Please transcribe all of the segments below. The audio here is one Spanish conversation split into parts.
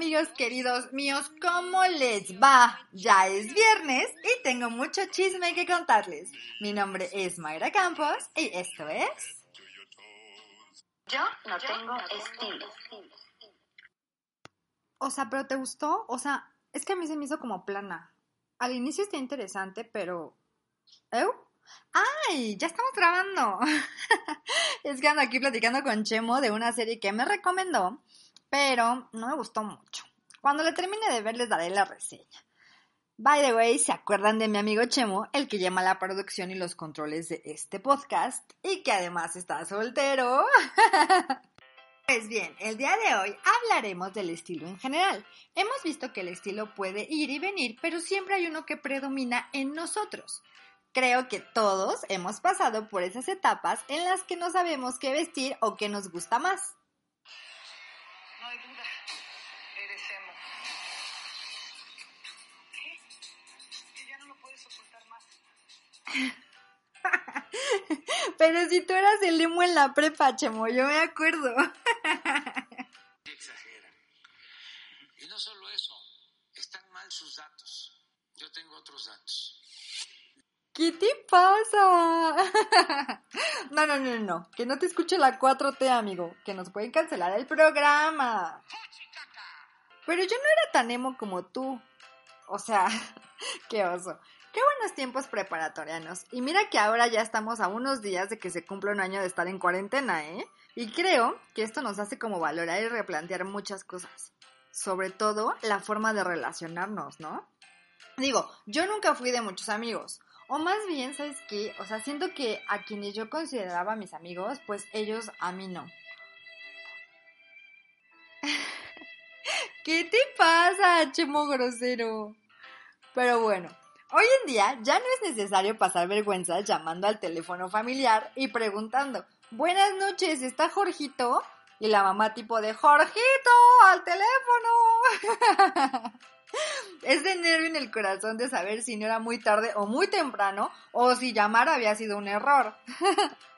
amigos queridos míos, ¿cómo les va? Ya es viernes y tengo mucho chisme que contarles. Mi nombre es Mayra Campos y esto es... Yo no tengo estilo. O sea, ¿pero te gustó? O sea, es que a mí se me hizo como plana. Al inicio está interesante, pero... ¿Eu? ¡Ay! Ya estamos grabando. es que ando aquí platicando con Chemo de una serie que me recomendó pero no me gustó mucho. Cuando le termine de ver les daré la reseña. By the way, ¿se acuerdan de mi amigo Chemo, el que llama la producción y los controles de este podcast y que además está soltero? Pues bien, el día de hoy hablaremos del estilo en general. Hemos visto que el estilo puede ir y venir, pero siempre hay uno que predomina en nosotros. Creo que todos hemos pasado por esas etapas en las que no sabemos qué vestir o qué nos gusta más. Pero si tú eras el emo en la prepa, Chemo, yo me acuerdo. Exageran. Y no solo eso, están mal sus datos. Yo tengo otros datos. ¿Qué te pasa? No, no, no, no. Que no te escuche la 4T, amigo. Que nos pueden cancelar el programa. Pero yo no era tan emo como tú. O sea, qué oso. Qué buenos tiempos preparatorianos. Y mira que ahora ya estamos a unos días de que se cumpla un año de estar en cuarentena, ¿eh? Y creo que esto nos hace como valorar y replantear muchas cosas. Sobre todo la forma de relacionarnos, ¿no? Digo, yo nunca fui de muchos amigos. O más bien, ¿sabes qué? O sea, siento que a quienes yo consideraba mis amigos, pues ellos a mí no. ¿Qué te pasa, chemo grosero? Pero bueno, Hoy en día ya no es necesario pasar vergüenza llamando al teléfono familiar y preguntando, buenas noches, ¿está Jorgito? Y la mamá tipo de, Jorgito, al teléfono. es de nervio en el corazón de saber si no era muy tarde o muy temprano o si llamar había sido un error.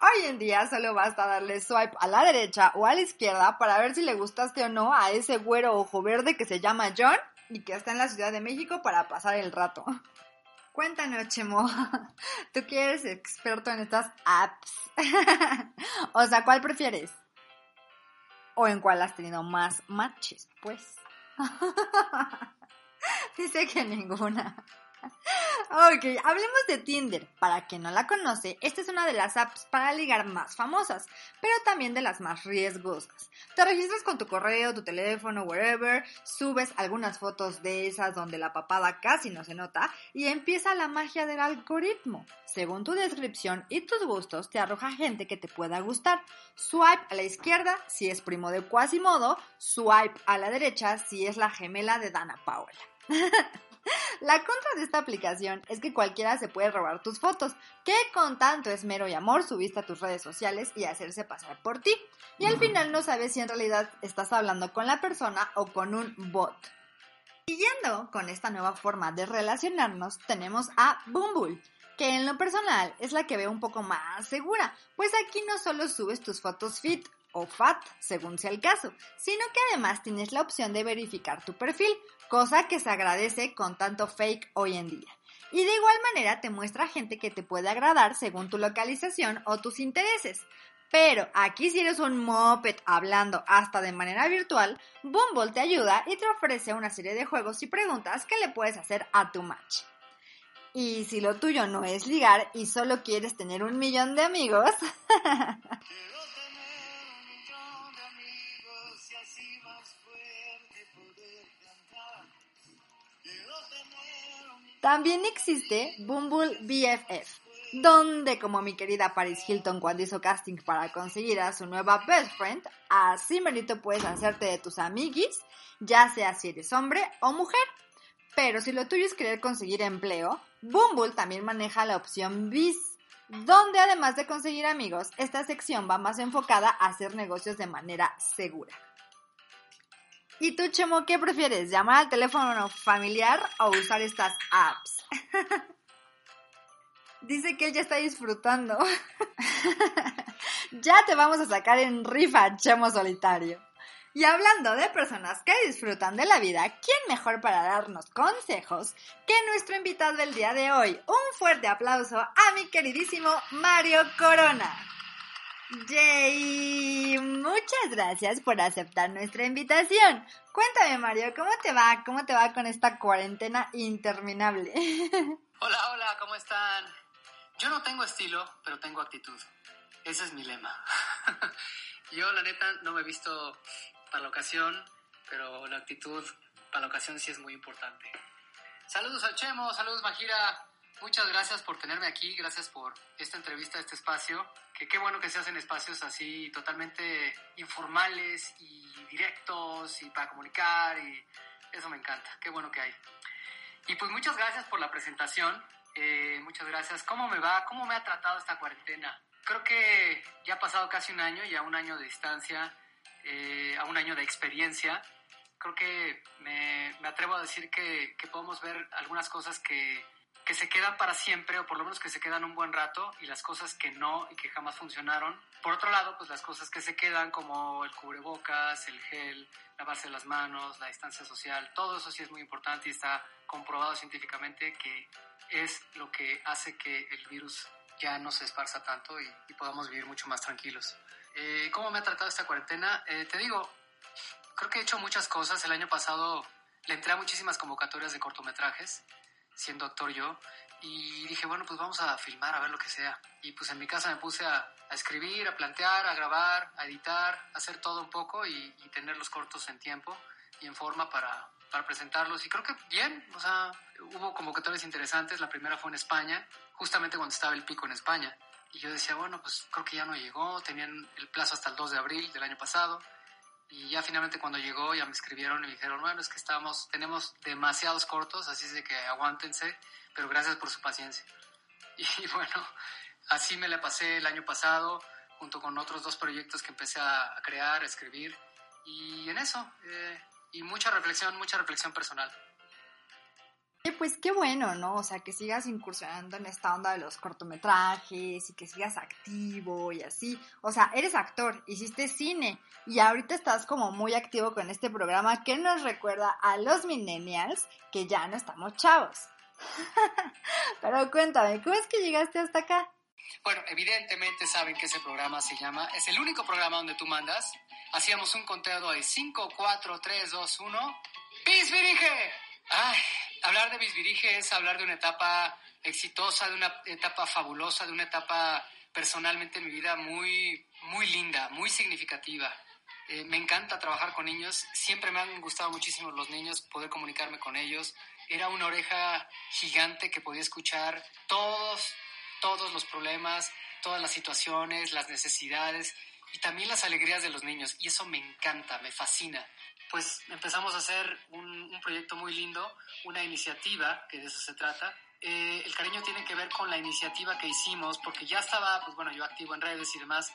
Hoy en día solo basta darle swipe a la derecha o a la izquierda para ver si le gustaste o no a ese güero ojo verde que se llama John y que está en la Ciudad de México para pasar el rato. Cuéntanos, Chemo, tú que eres experto en estas apps. o sea, ¿cuál prefieres? ¿O en cuál has tenido más matches, pues? Dice que ninguna. Ok, hablemos de Tinder. Para quien no la conoce, esta es una de las apps para ligar más famosas, pero también de las más riesgosas. Te registras con tu correo, tu teléfono, wherever, subes algunas fotos de esas donde la papada casi no se nota y empieza la magia del algoritmo. Según tu descripción y tus gustos, te arroja gente que te pueda gustar. Swipe a la izquierda si es primo de Quasimodo, swipe a la derecha si es la gemela de Dana Paola. La contra de esta aplicación es que cualquiera se puede robar tus fotos, que con tanto esmero y amor subiste a tus redes sociales y hacerse pasar por ti. Y al final no sabes si en realidad estás hablando con la persona o con un bot. Siguiendo con esta nueva forma de relacionarnos, tenemos a Bumble, que en lo personal es la que veo un poco más segura, pues aquí no solo subes tus fotos fit o FAT, según sea el caso, sino que además tienes la opción de verificar tu perfil, cosa que se agradece con tanto fake hoy en día. Y de igual manera te muestra gente que te puede agradar según tu localización o tus intereses. Pero aquí si eres un moped hablando hasta de manera virtual, Bumble te ayuda y te ofrece una serie de juegos y preguntas que le puedes hacer a tu match. Y si lo tuyo no es ligar y solo quieres tener un millón de amigos, También existe Bumble BFF, donde como mi querida Paris Hilton cuando hizo casting para conseguir a su nueva best friend, así merito puedes hacerte de tus amiguis, ya sea si eres hombre o mujer. Pero si lo tuyo es querer conseguir empleo, Bumble también maneja la opción BIS, donde además de conseguir amigos, esta sección va más enfocada a hacer negocios de manera segura. ¿Y tú, Chemo, qué prefieres? ¿Llamar al teléfono familiar o usar estas apps? Dice que él ya está disfrutando. ya te vamos a sacar en rifa, Chemo Solitario. Y hablando de personas que disfrutan de la vida, ¿quién mejor para darnos consejos que nuestro invitado del día de hoy? Un fuerte aplauso a mi queridísimo Mario Corona. Jay, muchas gracias por aceptar nuestra invitación. Cuéntame, Mario, ¿cómo te va? ¿Cómo te va con esta cuarentena interminable? Hola, hola, ¿cómo están? Yo no tengo estilo, pero tengo actitud. Ese es mi lema. Yo, la neta, no me he visto para la ocasión, pero la actitud para la ocasión sí es muy importante. Saludos al Chemo, saludos Majira. Muchas gracias por tenerme aquí, gracias por esta entrevista, este espacio. Que qué bueno que se hacen espacios así totalmente informales y directos y para comunicar y eso me encanta. Qué bueno que hay. Y pues muchas gracias por la presentación. Eh, muchas gracias. ¿Cómo me va? ¿Cómo me ha tratado esta cuarentena? Creo que ya ha pasado casi un año, ya un año de distancia, eh, a un año de experiencia. Creo que me, me atrevo a decir que, que, podemos ver algunas cosas que, que se quedan para siempre, o por lo menos que se quedan un buen rato, y las cosas que no y que jamás funcionaron. Por otro lado, pues las cosas que se quedan, como el cubrebocas, el gel, lavarse las manos, la distancia social, todo eso sí es muy importante y está comprobado científicamente que es lo que hace que el virus ya no se esparza tanto y, podamos vivir mucho más tranquilos. Eh, ¿Cómo me ha tratado esta cuarentena? Eh, te digo, creo que he hecho muchas cosas. El año pasado le entré a muchísimas convocatorias de cortometrajes, siendo actor yo, y dije, bueno, pues vamos a filmar, a ver lo que sea. Y pues en mi casa me puse a, escribir, a plantear, a grabar, a editar, a hacer todo un poco y, y tener los cortos en tiempo y en forma para, para presentarlos. Y creo que bien, o sea, hubo convocatorias interesantes. La primera fue en España, justamente cuando estaba el pico en España. Y yo decía, bueno, pues creo que ya no llegó, tenían el plazo hasta el 2 de abril del año pasado. Y ya finalmente cuando llegó ya me escribieron y me dijeron, bueno, es que estamos, tenemos demasiados cortos, así es de que aguántense, pero gracias por su paciencia. Y bueno, así me la pasé el año pasado, junto con otros dos proyectos que empecé a, crear, a escribir. Y en eso, eh, y mucha reflexión, mucha reflexión personal. Pues qué bueno, ¿no? O sea, que sigas incursionando en esta onda de los cortometrajes y que sigas activo y así. O sea, eres actor, hiciste cine y ahorita estás como muy activo con este programa que nos recuerda a los millennials que ya no estamos chavos. Pero cuéntame, ¿cómo es que llegaste hasta acá? Bueno, evidentemente saben que ese programa se llama, es el único programa donde tú mandas. Hacíamos un conteo de 5, 4, 3, 2, 1. ¡Bisbirige! Ay, hablar de Bisbirige es hablar de una etapa exitosa, de una etapa fabulosa, de una etapa personalmente en mi vida muy, muy linda, muy significativa. Eh, me encanta trabajar con niños, siempre me han gustado muchísimo los niños, poder comunicarme con ellos. Era una oreja gigante que podía escuchar todos, todos los problemas, todas las situaciones, las necesidades y también las alegrías de los niños. Y eso me encanta, me fascina pues empezamos a hacer un, proyecto muy lindo, una iniciativa, que de eso se trata. Eh, el cariño tiene que ver con la iniciativa que hicimos, porque ya estaba, pues bueno, yo activo en redes y demás,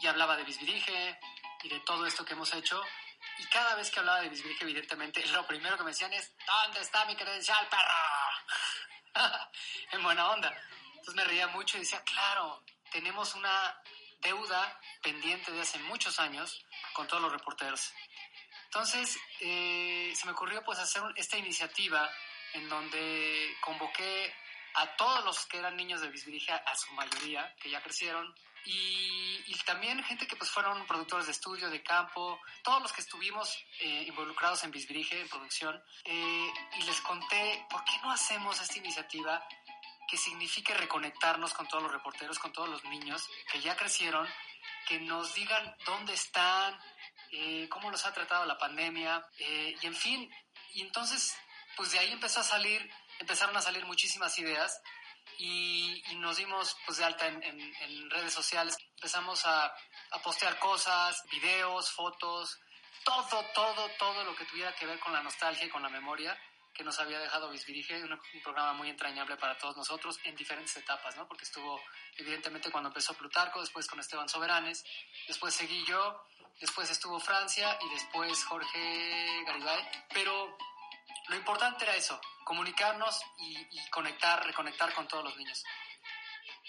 y hablaba de Bisbirige y de todo esto que hemos hecho. Y cada vez que hablaba de Bisbirige, evidentemente, lo primero que me decían es, ¿dónde está mi credencial, perro? en buena onda. Entonces me reía mucho y decía, claro, tenemos una deuda pendiente de hace muchos años con todos los reporteros. Entonces, eh, se me ocurrió pues hacer esta iniciativa en donde convoqué a todos los que eran niños de Bisbirige, a su mayoría, que ya crecieron, y, también gente que pues fueron productores de estudio, de campo, todos los que estuvimos eh, involucrados en Bisbirige, en producción, eh, y les conté, ¿por qué no hacemos esta iniciativa que signifique reconectarnos con todos los reporteros, con todos los niños que ya crecieron, que nos digan dónde están, eh, cómo los ha tratado la pandemia, eh, y en fin, y entonces, pues de ahí empezó a salir, empezaron a salir muchísimas ideas y, y nos dimos pues de alta en, en, en redes sociales, empezamos a, a, postear cosas, videos, fotos, todo, todo, todo lo que tuviera que ver con la nostalgia y con la memoria que nos había dejado Bisbirige, un, un, programa muy entrañable para todos nosotros en diferentes etapas, ¿no? Porque estuvo, evidentemente, cuando empezó Plutarco, después con Esteban Soberanes, después seguí yo, después estuvo Francia y después Jorge Garibay, pero lo importante era eso, comunicarnos y, y, conectar, reconectar con todos los niños.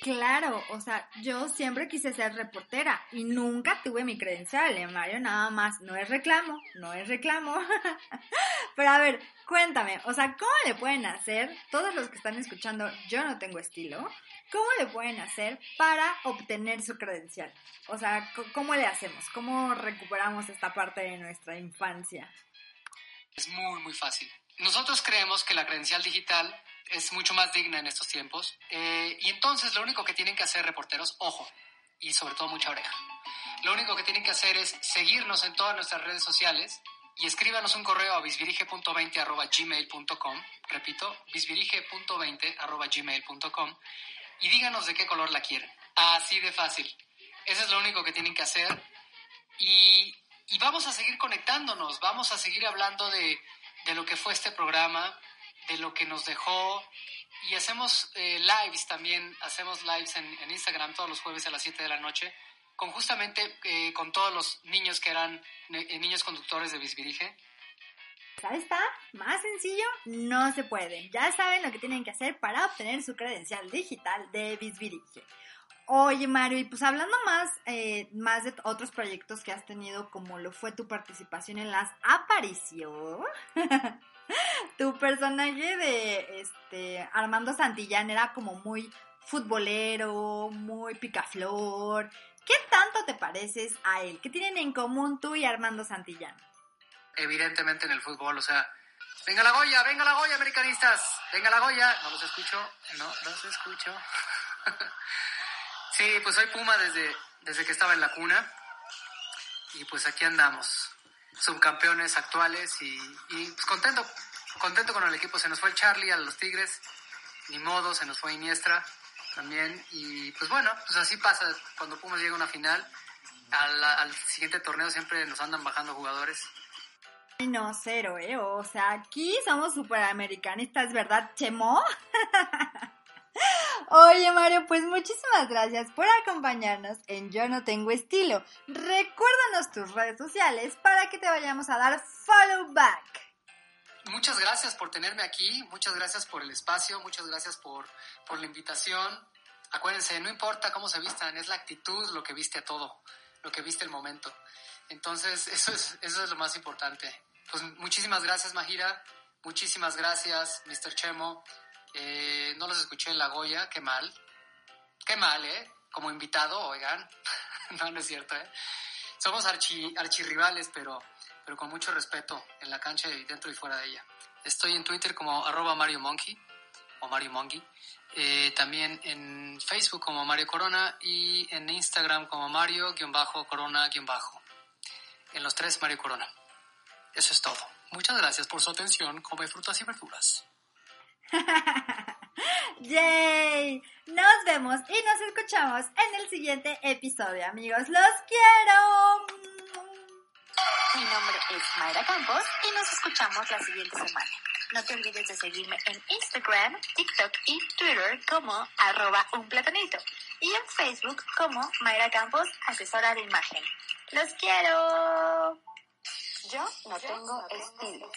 Claro, o sea, yo siempre quise ser reportera y nunca tuve mi credencial, ¿eh, Mario? Nada más, no es reclamo, no es reclamo. Pero a ver, cuéntame, o sea, ¿cómo le pueden hacer, todos los que están escuchando, yo no tengo estilo, ¿cómo le pueden hacer para obtener su credencial? O sea, ¿cómo le hacemos? ¿Cómo recuperamos esta parte de nuestra infancia? Es muy, muy fácil. Nosotros creemos que la credencial digital es mucho más digna en estos tiempos. Eh, y entonces lo único que tienen que hacer reporteros, ojo, y sobre todo mucha oreja, lo único que tienen que hacer es seguirnos en todas nuestras redes sociales y escríbanos un correo a bisvirige.20 repito, bisvirige.20 y díganos de qué color la quieren. Así de fácil. Eso es lo único que tienen que hacer. Y, y vamos a seguir conectándonos, vamos a seguir hablando de, de lo que fue este programa, de lo que nos dejó. Y hacemos eh, lives también, hacemos lives en, Instagram todos los jueves a las 7 de la noche, con justamente eh, con todos los niños que eran eh, niños conductores de Bisbirige. ¿Sabes? Está más sencillo, no se puede. Ya saben lo que tienen que hacer para obtener su credencial digital de Bisbirige. Oye, Mario, y pues hablando más, más de otros proyectos que has tenido, como lo fue tu participación en las apariciones. tu personaje de este Armando Santillán era como muy futbolero, muy picaflor. ¿Qué tanto te pareces a él? ¿Qué tienen en común tú y Armando Santillán? Evidentemente en el fútbol, o sea, venga la Goya, venga la Goya, americanistas, venga la Goya. No los escucho, no los escucho. sí, pues soy Puma desde, desde que estaba en la cuna y pues aquí andamos subcampeones actuales y, pues contento, contento con el equipo. Se nos fue Charlie a los Tigres, ni modo, se nos fue Iniestra también. Y pues bueno, pues así pasa cuando Pumas llega a una final. Al, siguiente torneo siempre nos andan bajando jugadores. No, cero, ¿eh? O sea, aquí somos americanistas, ¿verdad, Chemo? Oye Mario, pues muchísimas gracias por acompañarnos en Yo no tengo estilo. Recuérdanos tus redes sociales para que te vayamos a dar follow back. Muchas gracias por tenerme aquí, muchas gracias por el espacio, muchas gracias por, por la invitación. Acuérdense, no importa cómo se vistan, es la actitud lo que viste a todo, lo que viste el momento. Entonces, eso es, eso es lo más importante. Pues muchísimas gracias, Majira. Muchísimas gracias, Mr. Chemo. Eh, no los escuché en La Goya, qué mal. Qué mal, ¿eh? Como invitado, oigan. no, no es cierto, ¿eh? Somos archi, archirrivales, pero, pero con mucho respeto en la cancha y dentro y fuera de ella. Estoy en Twitter como arroba Mario Monkey o Mario Monkey. Eh, también en Facebook como Mario Corona y en Instagram como Mario-Corona-Bajo. En los tres Mario Corona. Eso es todo. Muchas gracias por su atención. Come frutas y verduras. ¡Yay! Nos vemos y nos escuchamos en el siguiente episodio, amigos. ¡Los quiero! Mi nombre es Mayra Campos y nos escuchamos la siguiente semana. No te olvides de seguirme en Instagram, TikTok y Twitter como arroba un platanito y en Facebook como Mayra Campos, asesora de imagen. ¡Los quiero! Yo no tengo estilo.